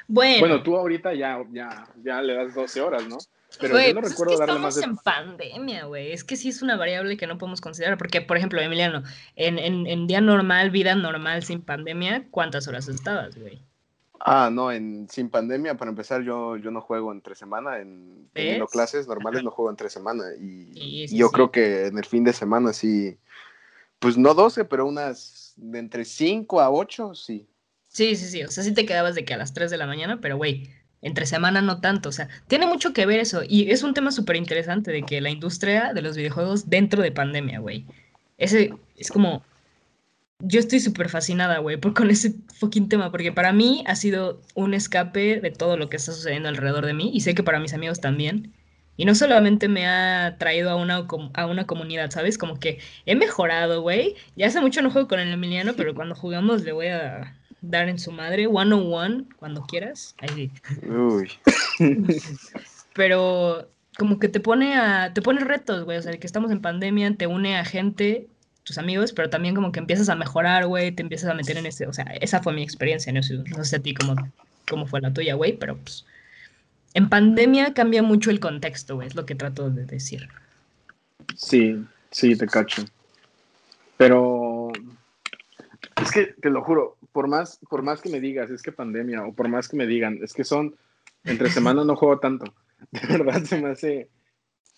Bueno. Bueno, tú ahorita ya, ya, ya le das 12 horas, ¿no? Pero yo no pues recuerdo es que darle estamos más en pandemia, güey. Es que sí es una variable que no podemos considerar. Porque, por ejemplo, Emiliano, en, en, en día normal, vida normal sin pandemia, ¿cuántas horas estabas, güey? Ah, no, en sin pandemia, para empezar, yo, yo no juego entre semana, en teniendo clases normales no juego entre semana. Y, yo creo que en el fin de semana sí, pues no 12, pero unas de entre 5 a 8, sí. Sí, sí, sí, o sea, sí te quedabas de que a las 3 de la mañana, pero güey, entre semana no tanto, o sea, tiene mucho que ver eso. Y es un tema súper interesante de que la industria de los videojuegos dentro de pandemia, güey. Ese es como yo estoy súper fascinada, güey, por con ese fucking tema, porque para mí ha sido un escape de todo lo que está sucediendo alrededor de mí y sé que para mis amigos también. Y no solamente me ha traído a una, a una comunidad, ¿sabes? Como que he mejorado, güey. Ya hace mucho no juego con el Emiliano, pero cuando jugamos le voy a dar en su madre. One on one, cuando quieras. Ahí Uy. (laughs) pero como que te pone a. te pone retos, güey. O sea, que estamos en pandemia, te une a gente tus amigos, pero también como que empiezas a mejorar, güey, te empiezas a meter en ese, o sea, esa fue mi experiencia, no sé, no sé a ti cómo, cómo fue la tuya, güey, pero pues en pandemia cambia mucho el contexto, güey, es lo que trato de decir. Sí, sí, te cacho. Pero es que te lo juro, por más, por más que me digas, es que pandemia, o por más que me digan, es que son, entre (laughs) semanas no juego tanto, (laughs) de verdad se me hace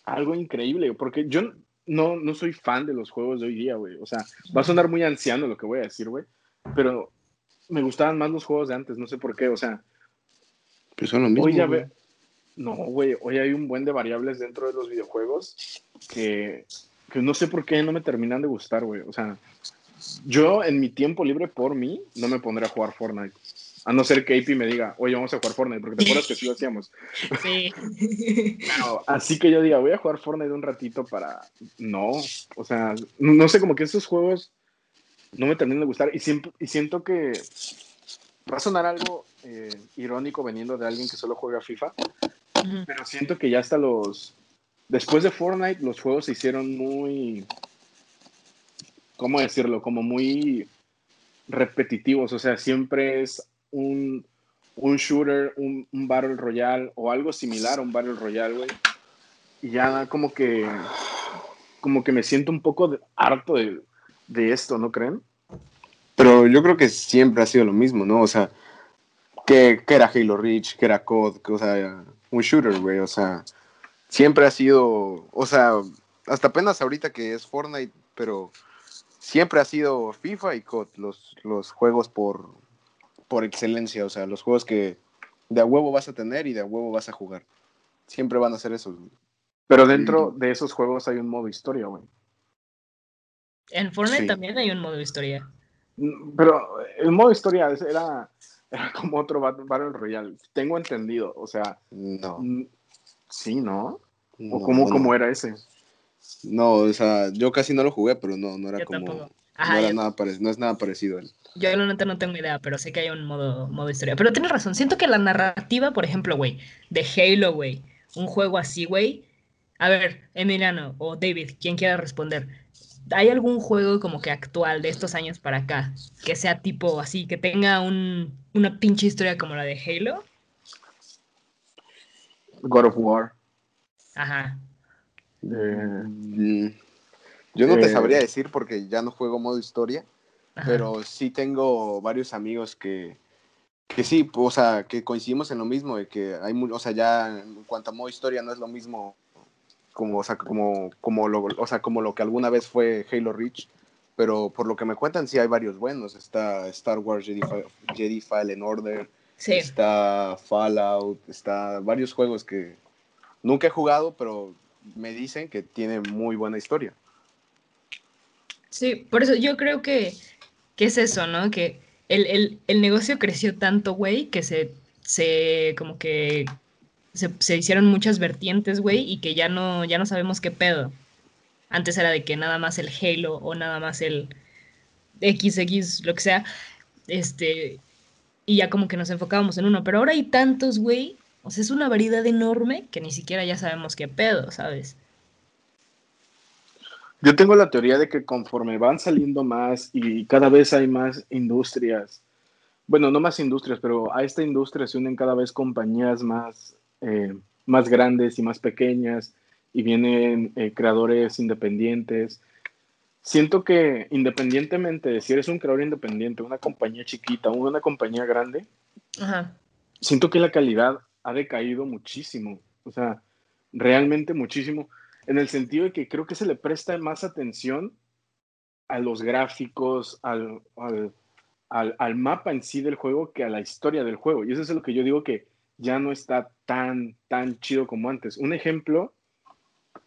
algo increíble, porque yo no, no soy fan de los juegos de hoy día, güey. O sea, va a sonar muy anciano lo que voy a decir, güey. Pero me gustaban más los juegos de antes, no sé por qué, o sea. Pues son lo mismo. Hoy ya ve... No, güey, hoy hay un buen de variables dentro de los videojuegos que, que no sé por qué no me terminan de gustar, güey. O sea, yo en mi tiempo libre por mí no me pondré a jugar Fortnite. A no ser que AP me diga, oye, vamos a jugar Fortnite, porque te acuerdas que sí lo hacíamos. Sí. así que yo diga, voy a jugar Fortnite un ratito para. No, o sea, no sé, como que esos juegos no me terminan de gustar y, siempre, y siento que va a sonar algo eh, irónico veniendo de alguien que solo juega FIFA, pero siento que ya hasta los, después de Fortnite los juegos se hicieron muy, ¿cómo decirlo? Como muy repetitivos, o sea, siempre es un, un shooter, un, un, Battle Royale o algo similar a un Battle Royale, güey. Y ya como que, como que me siento un poco harto de, de esto, ¿no creen? Pero yo creo que siempre ha sido lo mismo, ¿no? O sea, que, que era Halo Reach, que era COD, que, o sea, un shooter, güey, o sea, siempre ha sido, o sea, hasta apenas ahorita que es Fortnite, pero siempre ha sido FIFA y COD, los, los juegos por, por excelencia, o sea, los juegos que de a huevo vas a tener y de a huevo vas a jugar. Siempre van a ser esos. Pero dentro de esos juegos hay un modo historia, güey. En Fortnite también hay un modo historia. Mm, pero el modo historia era, era como otro Battle Royale. Tengo entendido, o sea. No. Mm, sí, ¿no? ¿O cómo, cómo era ese? No, o sea, yo casi no lo jugué, pero no, no era como. no, era nada no es nada parecido a él. Yo realmente no tengo idea, pero sé que hay un modo, modo historia. Pero tienes razón, siento que la narrativa, por ejemplo, güey, de Halo, güey, un juego así, güey. A ver, Emiliano o David, quien quiera responder. ¿Hay algún juego como que actual de estos años para acá que sea tipo así, que tenga un, una pinche historia como la de Halo? God of War. Ajá. Mm, yo no te sabría decir porque ya no juego modo historia, pero sí tengo varios amigos que, que sí, o sea, que coincidimos en lo mismo, de que hay, o sea, ya en cuanto a modo historia no es lo mismo como, o sea, como, como, lo, o sea, como lo que alguna vez fue Halo Reach, pero por lo que me cuentan sí hay varios buenos, está Star Wars Jedi, Jedi Fallen Order, está Fallout, está varios juegos que nunca he jugado, pero me dicen que tiene muy buena historia. Sí, por eso yo creo que, que es eso, ¿no? Que el, el, el negocio creció tanto, güey, que se, se como que se, se, hicieron muchas vertientes, güey, y que ya no, ya no sabemos qué pedo. Antes era de que nada más el Halo o nada más el XX, lo que sea, este, y ya como que nos enfocábamos en uno, pero ahora hay tantos, güey, o sea, es una variedad enorme que ni siquiera ya sabemos qué pedo, ¿sabes? Yo tengo la teoría de que conforme van saliendo más y cada vez hay más industrias, bueno, no más industrias, pero a esta industria se unen cada vez compañías más, eh, más grandes y más pequeñas y vienen eh, creadores independientes. Siento que independientemente de si eres un creador independiente, una compañía chiquita o una compañía grande, siento que la calidad ha decaído muchísimo, o sea, realmente muchísimo, en el sentido de que creo que se le presta más atención a los gráficos, al, al, al, mapa en sí del juego que a la historia del juego. Y eso es lo que yo digo que ya no está tan, tan chido como antes. Un ejemplo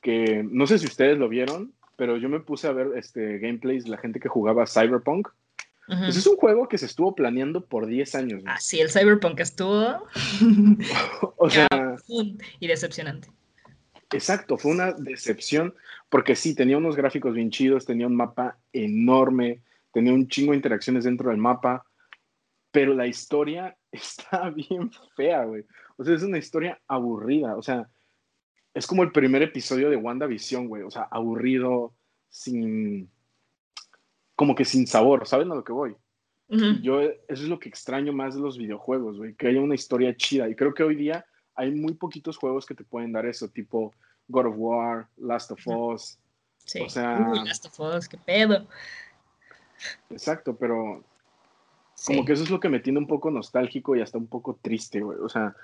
que no sé si ustedes lo vieron, pero yo me puse a ver este gameplays, la gente que jugaba Cyberpunk pues es un juego que se estuvo planeando por 10 años. Ah, sí, el Cyberpunk estuvo. (laughs) o sea. Y decepcionante. Exacto, fue una decepción porque sí, tenía unos gráficos bien chidos, tenía un mapa enorme, tenía un chingo de interacciones dentro del mapa, pero la historia (laughs) está bien fea, güey. O sea, es una historia aburrida, o sea, es como el primer episodio de WandaVision, güey, o sea, aburrido, sin como que sin sabor, ¿saben a lo que voy? Yo eso es lo que extraño más de los videojuegos, güey, que haya una historia chida. Y creo que hoy día hay muy poquitos juegos que te pueden dar eso, tipo God of War, Last of Us. Sí. O sea, Last of Us, qué pedo. Exacto, pero como que eso es lo que me tiene un poco nostálgico y hasta un poco triste, güey. O sea,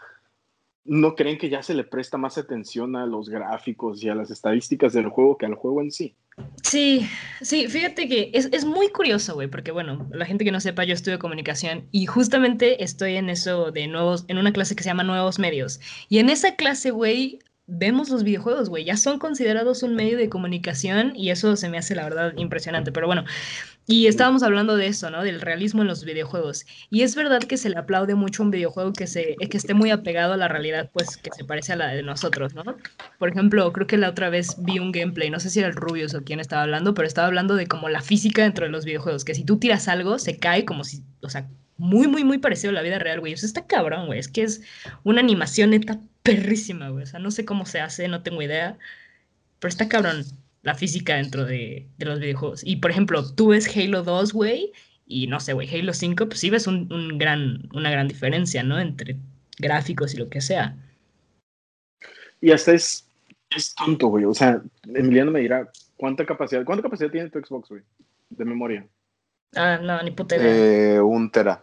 ¿no creen que ya se le presta más atención a los gráficos y a las estadísticas del juego que al juego en sí? Sí, sí, fíjate que es, es muy curioso, güey, porque bueno, la gente que no sepa, yo estudio comunicación y justamente estoy en eso de nuevos, en una clase que se llama Nuevos Medios. Y en esa clase, güey, vemos los videojuegos, güey, ya son considerados un medio de comunicación y eso se me hace la verdad impresionante. Pero bueno, y estábamos hablando de eso, ¿no? Del realismo en los videojuegos. Y es verdad que se le aplaude mucho un videojuego que, se, que esté muy apegado a la realidad, pues que se parece a la de nosotros, ¿no? Por ejemplo, creo que la otra vez vi un gameplay, no sé si era el Rubius o quién estaba hablando, pero estaba hablando de como la física dentro de los videojuegos, que si tú tiras algo, se cae como si, o sea, muy, muy, muy parecido a la vida real, güey. Eso está cabrón, güey. Es que es una animación neta perrísima, güey. O sea, no sé cómo se hace, no tengo idea. pero está cabrón la física dentro de, de los videojuegos. Y por ejemplo, tú ves Halo 2, güey, y no sé, güey, Halo 5, pues sí ves un, un, gran, una gran diferencia, ¿no? Entre gráficos y lo que sea. Y hasta es, es tonto, güey. O sea, Emiliano me dirá, ¿cuánta capacidad, cuánta capacidad tiene tu Xbox, güey? De memoria. Ah, no, ni puta idea. Eh, un tera.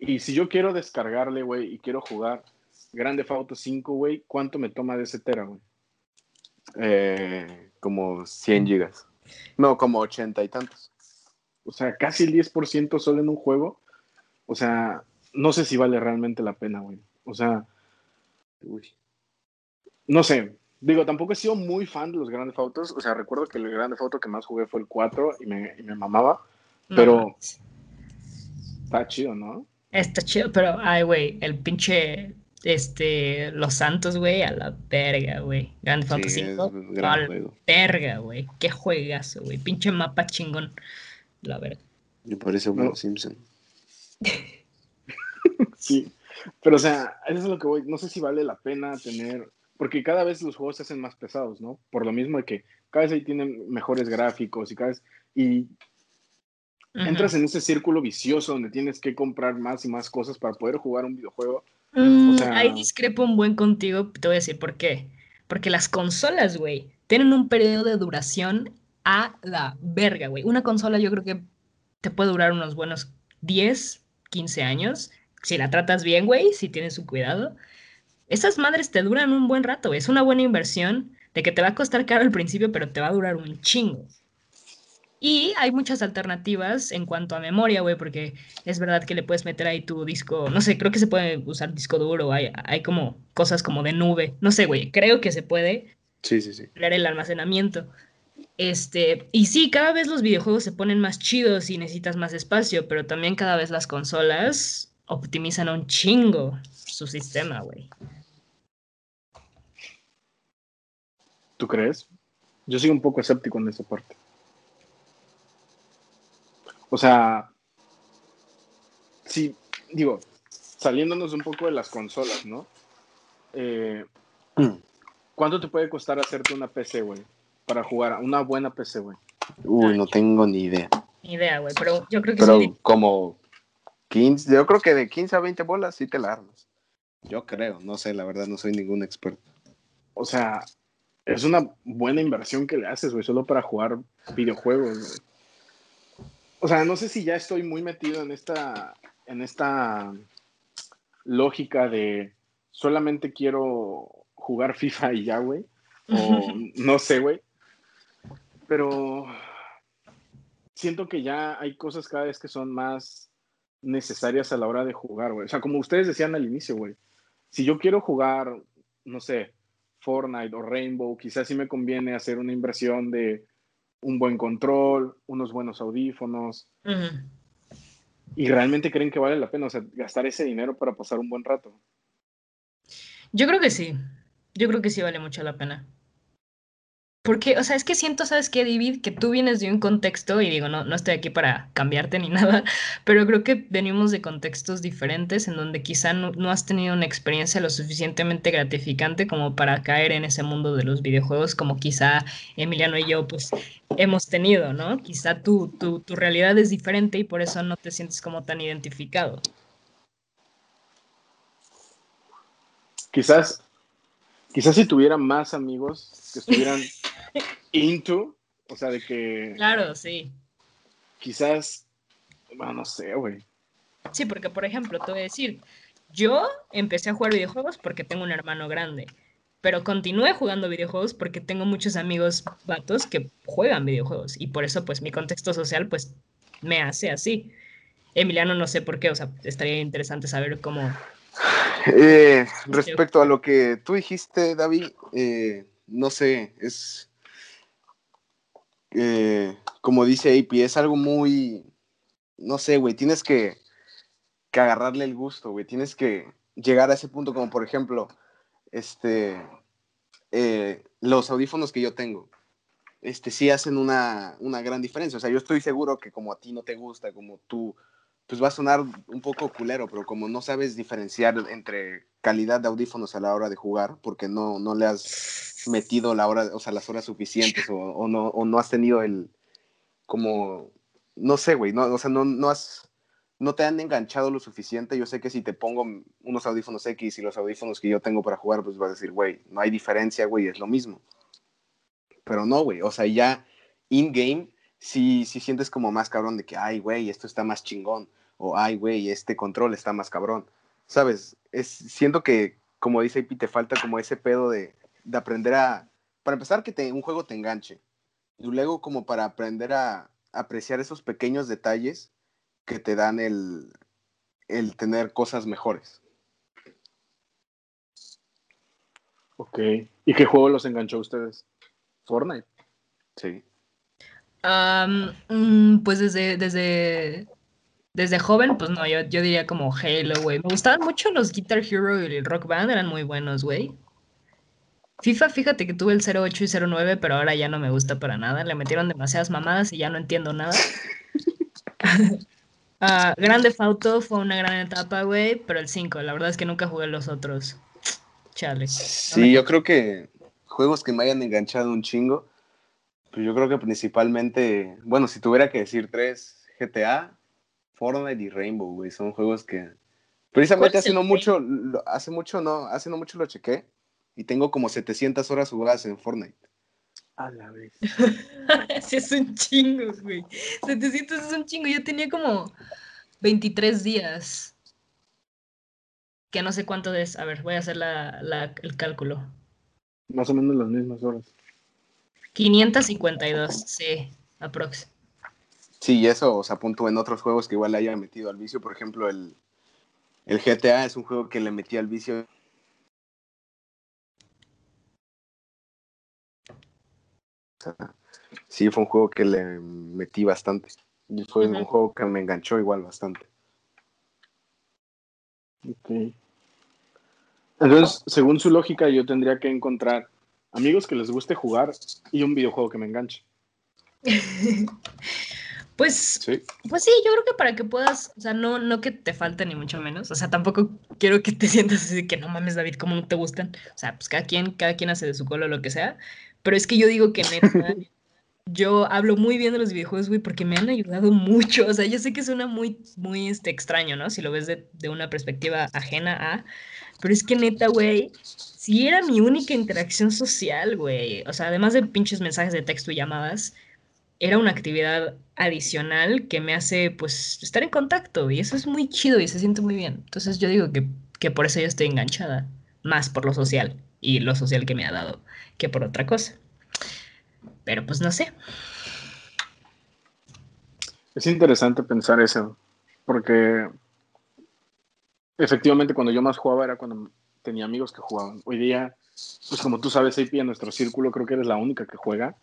Y si yo quiero descargarle, güey, y quiero jugar Grande Auto 5, güey, ¿cuánto me toma de ese tera, güey? Eh, como 100 gigas. No, como 80 y tantos. O sea, casi el 10% solo en un juego. O sea, no sé si vale realmente la pena, güey. O sea, Uy. no sé. Digo, tampoco he sido muy fan de los grandes autos. O sea, recuerdo que el grande auto que más jugué fue el 4 y me, y me mamaba. Pero está chido, ¿no? Está chido, pero, ay, güey, el pinche, este, Los Santos, güey, a la verga, güey. Grand Theft Auto Sí, 5, es un gran a la juego. verga, güey. Qué juegazo, güey. Pinche mapa chingón. La verga. Me parece No. un Simpson. (laughs) Sí. Pero, o sea, eso es lo que voy. No sé si vale la pena tener. Porque cada vez los juegos se hacen más pesados, ¿no? Por lo mismo de que cada vez ahí tienen mejores gráficos y cada vez. Y Entras en ese círculo vicioso donde tienes que comprar más y más cosas para poder jugar un videojuego. Mm, o sea- Ahí discrepo un buen contigo, te voy a decir por qué. Porque las consolas, güey, tienen un periodo de duración a la verga, güey. Una consola yo creo que te puede durar unos buenos 10, 15 años. Si la tratas bien, güey, si tienes su cuidado. Esas madres te duran un buen rato, güey. Es una buena inversión de que te va a costar caro al principio, pero te va a durar un chingo. Y hay muchas alternativas en cuanto a memoria, güey, porque es verdad que le puedes meter ahí tu disco, no sé, creo que se puede usar disco duro, hay, hay como cosas como de nube, no sé, güey, creo que se puede Sí, sí, sí. ampliar el almacenamiento. Este, y sí, cada vez los videojuegos se ponen más chidos y necesitas más espacio, pero también cada vez las consolas optimizan un chingo su sistema, güey. ¿Tú crees? Yo soy un poco escéptico en esa parte. O sea, sí, digo, saliéndonos un poco de las consolas, ¿no? Eh, ¿Cuánto te puede costar hacerte una PC, güey? Para jugar, una buena PC, güey. Uy, no tengo ni idea. Ni idea, güey, pero yo creo que Pero sí. como 15, yo creo que de 15 a 20 bolas sí te la armas. Yo creo, no sé, la verdad no soy ningún experto. O sea, es una buena inversión que le haces, güey, solo para jugar videojuegos, güey. O sea, no sé si ya estoy muy metido en esta, en esta lógica de solamente quiero jugar FIFA y ya, güey. O (laughs) no sé, güey. Pero siento que ya hay cosas cada vez que son más necesarias a la hora de jugar, güey. O sea, como ustedes decían al inicio, güey. Si yo quiero jugar, no sé, Fortnite o Rainbow, quizás sí me conviene hacer una inversión de un buen control, unos buenos audífonos. Y realmente creen que vale la pena, o sea, gastar ese dinero para pasar un buen rato. Yo creo que sí. Yo creo que sí vale mucho la pena. Porque, o sea, es que siento, ¿sabes qué, David? Que tú vienes de un contexto, y digo, no, no estoy aquí para cambiarte ni (laughs) nada, pero creo que venimos de contextos diferentes en donde quizá no, has tenido una experiencia lo suficientemente gratificante como para caer en ese mundo de los videojuegos, como quizá Emiliano y yo, pues, hemos tenido, ¿no? Quizá tu, tu, tu realidad es diferente y por eso no te sientes como tan identificado. Quizás, quizás si tuviera más amigos que estuvieran into, o sea, de que Claro, sí. quizás, bueno, no sé, güey. Sí, porque por ejemplo, te voy a decir, yo empecé a jugar videojuegos porque tengo un hermano grande, pero continué jugando videojuegos porque tengo muchos amigos vatos que juegan videojuegos y por eso pues mi contexto social pues me hace así. Emiliano no sé por qué, o sea, estaría interesante saber cómo... Eh, respecto a lo que tú dijiste, David, eh, no sé, es eh, como dice AP, es algo muy, no sé, güey, tienes que, que agarrarle el gusto, güey, tienes que llegar a ese punto, como por ejemplo, este, eh, los audífonos que yo tengo, este, sí hacen una, una gran diferencia, o sea, yo estoy seguro que como a ti no te gusta, como tú pues va a sonar un poco culero, pero como no sabes diferenciar entre calidad de audífonos a la hora de jugar, porque no, no le has metido la hora, o sea, las horas suficientes, o, no, o no has tenido el, como, no sé, güey, no, o sea, no, no has, no te han enganchado lo suficiente. Yo sé que si te pongo unos audífonos X y los audífonos que yo tengo para jugar, pues vas a decir, güey, no hay diferencia, güey, es lo mismo. Pero no, güey, o sea, ya in-game, sí sientes como más cabrón de que, ay, güey, esto está más chingón o ay, güey, este control está más cabrón. ¿Sabes? Es, siento que, como dice Ipi, te falta como ese pedo de, de aprender a, para empezar, que te, un juego te enganche. Y luego como para aprender a apreciar esos pequeños detalles que te dan el, el tener cosas mejores. Ok. ¿Y qué juego los enganchó a ustedes? Fortnite. Sí. Mm, pues desde, desde desde joven, pues no, yo, yo diría como Halo, güey. Me gustaban mucho los Guitar Hero y el Rock Band, eran muy buenos, güey. FIFA, fíjate que tuve el 08 y 09, pero ahora ya no me gusta para nada. Le metieron demasiadas mamadas y ya no entiendo nada. (laughs) uh, Grande Fauto fue una gran etapa, güey, pero el 5, la verdad es que nunca jugué los otros. Chale. Sí, yo creo que juegos que me hayan enganchado un chingo, pues yo creo que principalmente, bueno, si tuviera que decir tres, GTA, Fortnite y Rainbow, güey, son juegos que precisamente hace no mucho, hace mucho no, hace no mucho lo chequé y tengo como 700 horas jugadas en Fortnite. A la vez. (laughs) sí, es un chingo, güey. 700 es un chingo. Yo tenía como 23 días. Que no sé cuánto es. A ver, voy a hacer la, la, el cálculo. Más o menos las mismas horas. 552, sí, aprox. Sí, y eso, o sea, apunto en otros juegos que igual le haya metido al vicio. Por ejemplo, el, el GTA es un juego que le metí al vicio. sí, fue un juego que le metí bastante. Y fue un juego que me enganchó igual bastante. Ok. Entonces, según su lógica, yo tendría que encontrar amigos que les guste jugar y un videojuego que me enganche. (laughs) Pues sí. pues sí, yo creo que para que puedas, o sea, no, no que te falte ni mucho menos, o sea, tampoco quiero que te (laughs) sientas así de que no mames, David, ¿cómo no te gustan? O sea, pues cada quien, cada quien hace de su colo lo que sea, pero es que yo digo que neta, (laughs) yo hablo muy bien de los videojuegos, güey, porque me han ayudado mucho, o sea, yo sé que suena muy, muy este, extraño, ¿no? Si lo ves de, de una perspectiva ajena a, pero es que neta, güey, si era mi única interacción social, güey, o sea, además de pinches mensajes de texto y llamadas, era una actividad adicional que me hace pues estar en contacto y eso es muy chido y se siente muy bien. Entonces yo digo que, que por eso yo estoy enganchada, más por lo social y lo social que me ha dado que por otra cosa. Pero pues no sé. Es interesante pensar eso, porque efectivamente cuando yo más jugaba era cuando tenía amigos que jugaban. Hoy día, pues como tú sabes, AP en nuestro círculo creo que eres la única que juega.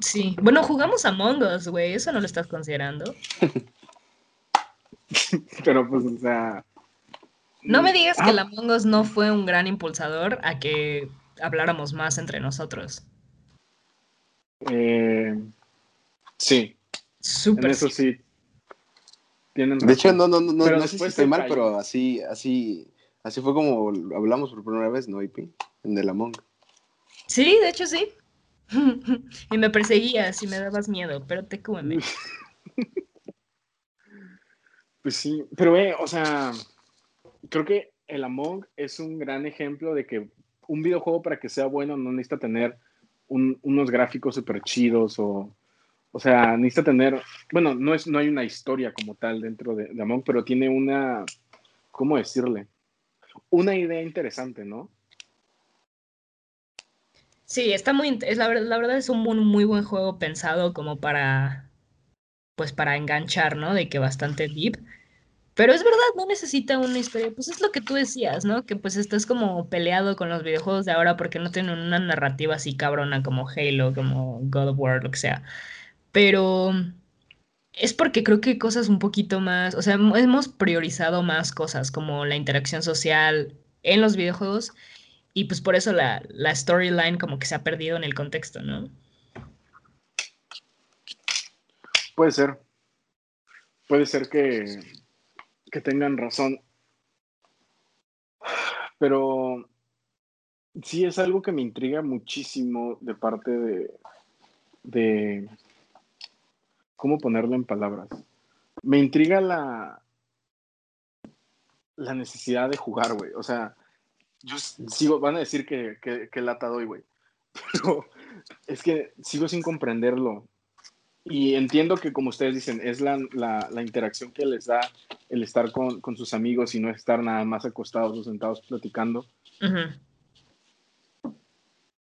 Sí. Bueno, jugamos a Us, güey. ¿Eso no lo estás considerando? (laughs) Pero pues, o sea. No me digas que ah. el Among Us no fue un gran impulsador a que habláramos más entre nosotros. Eh, sí. Súper. eso sí. de hecho, no, no, no, no, sé si estoy mal, pero así, así, así fue como hablamos por primera vez, ¿no, IP? En el Among. Sí, de hecho sí. (laughs) y me perseguías y me dabas miedo, pero te come. (laughs) Pues sí, pero eh, o sea, creo que el Among es un gran ejemplo de que un videojuego para que sea bueno no necesita tener unos gráficos súper chidos o, o sea, necesita tener, bueno, no, es, no hay una historia como tal dentro de, de Among, pero tiene una, ¿cómo decirle? Una idea interesante, ¿no? Sí, está muy, es la, verdad es un muy, buen juego pensado como para, pues para enganchar, ¿no? De que bastante deep. Pero es verdad, no necesita una historia. Pues es lo que tú decías, ¿no? Que pues estás como peleado con los videojuegos de ahora porque no tienen una narrativa así cabrona como Halo, como God of War, lo que sea. Pero es porque creo que cosas un poquito más, o sea, hemos priorizado más cosas como la interacción social en los videojuegos y pues por eso la, la storyline como que se ha perdido en el contexto, ¿no? Puede ser. Puede ser que, que tengan razón. Pero sí es algo que me intriga muchísimo de parte de, de ¿cómo ponerlo en palabras? Me intriga la, la necesidad de jugar, güey. O sea, yo sigo, van a decir que, que, que lata doy, güey. (laughs) Pero es que sigo sin comprenderlo. Y entiendo que, como ustedes dicen, es la, la, la interacción que les da el estar con, con, sus amigos y no estar nada más acostados o sentados platicando.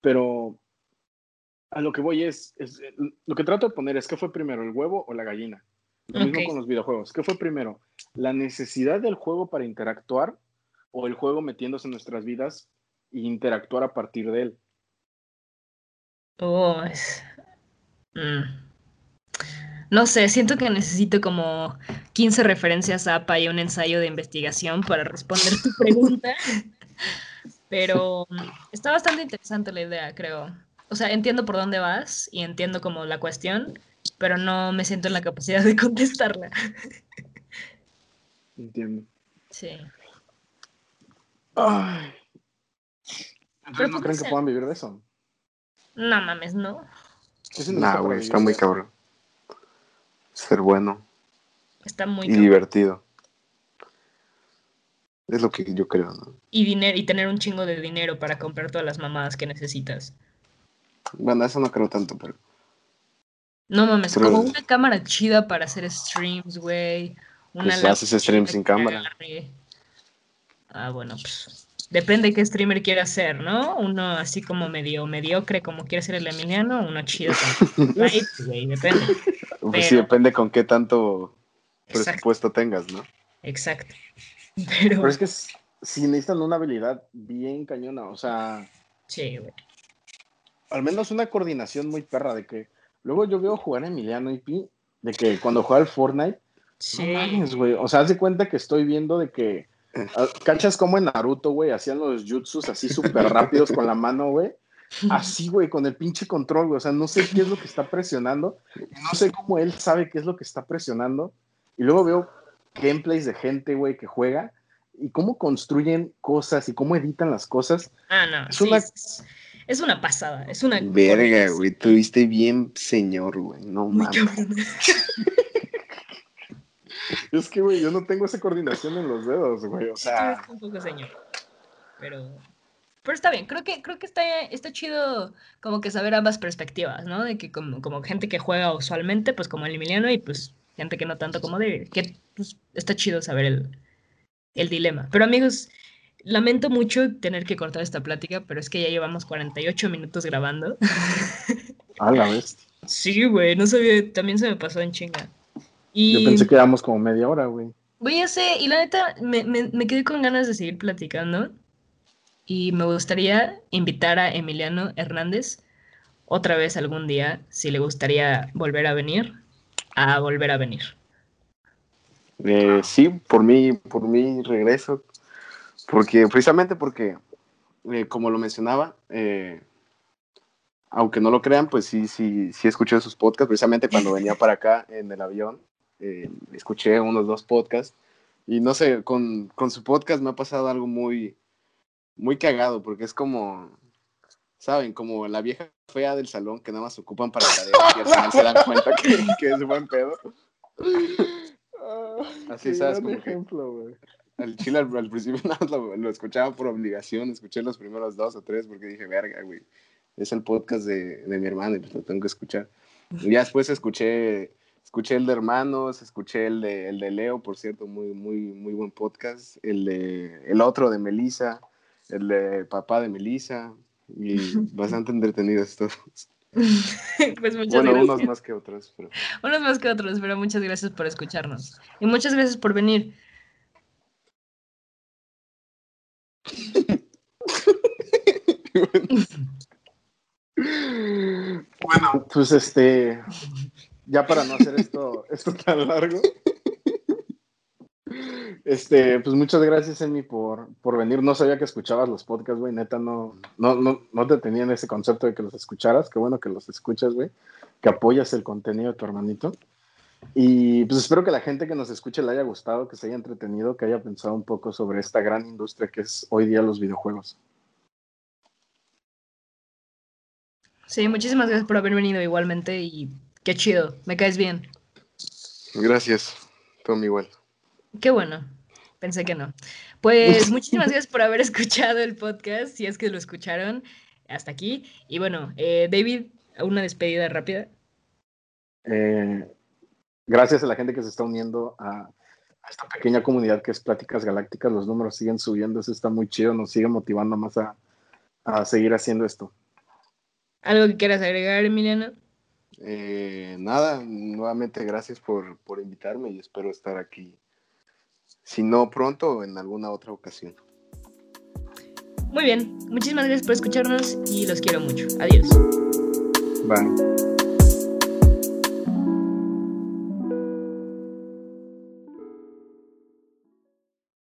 Pero a lo que voy es, es, lo que trato de poner es, ¿qué fue primero, el huevo o la gallina? Lo okay. mismo con los videojuegos. ¿Qué fue primero? ¿La necesidad del juego para interactuar o el juego metiéndose en nuestras vidas e interactuar a partir de él? Oh, es... Mm. No sé, siento que necesito como 15 referencias a APA y un ensayo de investigación para responder tu (laughs) pregunta. Pero mm, está bastante interesante la idea, creo. O sea, entiendo por dónde vas y entiendo como la cuestión, pero no me siento en la capacidad de contestarla. Entiendo. Sí. Ay. Entonces, ¿no creen que puedan vivir de eso? No mames, no. No, güey, está muy cabrón. Ser bueno. Está muy y cabrón. divertido. Es lo que yo creo, ¿no? Y, dinero, y tener un chingo de dinero para comprar todas las mamadas que necesitas. Bueno, eso no creo tanto, pero. No mames, pero... como una cámara chida para hacer streams, güey. Una pues haces streams sin cámara. Ah, bueno, pues. Depende de qué streamer quiera hacer, ¿no? Uno así como medio mediocre, como quiere ser el Emiliano, uno chido light, (laughs) güey, depende. Pues pero... sí, depende con qué tanto presupuesto Exacto. tengas, ¿no? Exacto. (laughs) Pero... Pero es que si necesitan una habilidad bien cañona, o sea. Sí, güey. Al menos una coordinación muy perra de que. Luego yo veo jugar a Emiliano y Pi, de que cuando juega al Fortnite. Sí. No mames, güey. O sea, haz de cuenta que estoy viendo de que. ¿Cachas como en Naruto, güey? Hacían los jutsus así súper rápidos con la mano, güey. Así, güey, con el pinche control, güey. O sea, no sé qué es lo que está presionando. No sé cómo él sabe qué es lo que está presionando. Y luego veo gameplays de gente, güey, que juega y cómo construyen cosas y cómo editan las cosas. Ah, no. Es, sí, una... es, es una pasada. Es una. Verga, güey. Tuviste bien, señor, güey. No mames. Es que, güey, yo no tengo esa coordinación en los dedos, güey. O sea. Sí, un poco señor. Pero. Pero está bien, creo que, creo que está, está chido como que saber ambas perspectivas, ¿no? De que como, como gente que juega usualmente, pues como el Emiliano, y pues gente que no tanto como David, que pues, está chido saber el, el dilema. Pero amigos, lamento mucho tener que cortar esta plática, pero es que ya llevamos 48 minutos grabando. A la vez. Sí, güey, no sabía, también se me pasó en chinga. Y... Yo pensé que íbamos como media hora, güey. Güey, ya sé, y la neta, me, me, me quedé con ganas de seguir platicando. Y me gustaría invitar a Emiliano Hernández otra vez algún día, si le gustaría volver a venir, a volver a venir. Eh, sí, por mí, por mí regreso, porque precisamente porque, eh, como lo mencionaba, eh, aunque no lo crean, pues sí, sí, sí escuché sus podcasts, precisamente cuando venía para acá en el avión, eh, escuché unos dos podcasts, y no sé, con, con su podcast me ha pasado algo muy, muy cagado, porque es como, ¿saben? Como la vieja fea del salón que nada más ocupan para tareas y al final se dan cuenta que, que es buen pedo. Así, ¿sabes? Como ejemplo, güey. Al chile al, al principio (laughs) nada lo, lo, escuchaba por obligación, escuché los primeros dos o tres porque dije, verga, güey, es el podcast de, de mi hermano y pues lo tengo que escuchar. Y ya después escuché, escuché el de hermanos, escuché el de, el de Leo, por cierto, muy, muy, muy buen podcast, el, de, el otro de Melissa, el de papá de Melissa, y (laughs) bastante entretenidos todos. (laughs) pues muchas bueno, gracias. unos más que otros. Pero... (laughs) Unos más que otros, pero muchas gracias por escucharnos. Y muchas gracias por venir. bueno, pues este, ya para no hacer esto, (laughs) esto tan largo, este, pues muchas gracias, Emi, por, por venir. No sabía que escuchabas los podcasts, güey. Neta, no, no, no, no te tenía en ese concepto de que los escucharas. Qué bueno que los escuchas, güey. Que apoyas el contenido de tu hermanito. Y pues espero que la gente que nos escuche le haya gustado, que se haya entretenido, que haya pensado un poco sobre esta gran industria que es hoy día los videojuegos. Sí, muchísimas gracias por haber venido igualmente y qué chido, me caes bien. Gracias, Tom igual. Qué bueno, pensé que no. Pues (laughs) muchísimas gracias por haber escuchado el podcast, si es que lo escucharon hasta aquí. Y bueno, eh, David, una despedida rápida. Eh, gracias a la gente que se está uniendo a, a, esta pequeña comunidad que es Pláticas Galácticas. Los números siguen subiendo, eso está muy chido, nos sigue motivando más a, a seguir haciendo esto. ¿Algo que quieras agregar, Emiliano? Eh, nada, nuevamente gracias por, por invitarme y espero estar aquí, si no pronto, en alguna otra ocasión. Muy bien, muchísimas gracias por escucharnos y los quiero mucho. Adiós. Bye.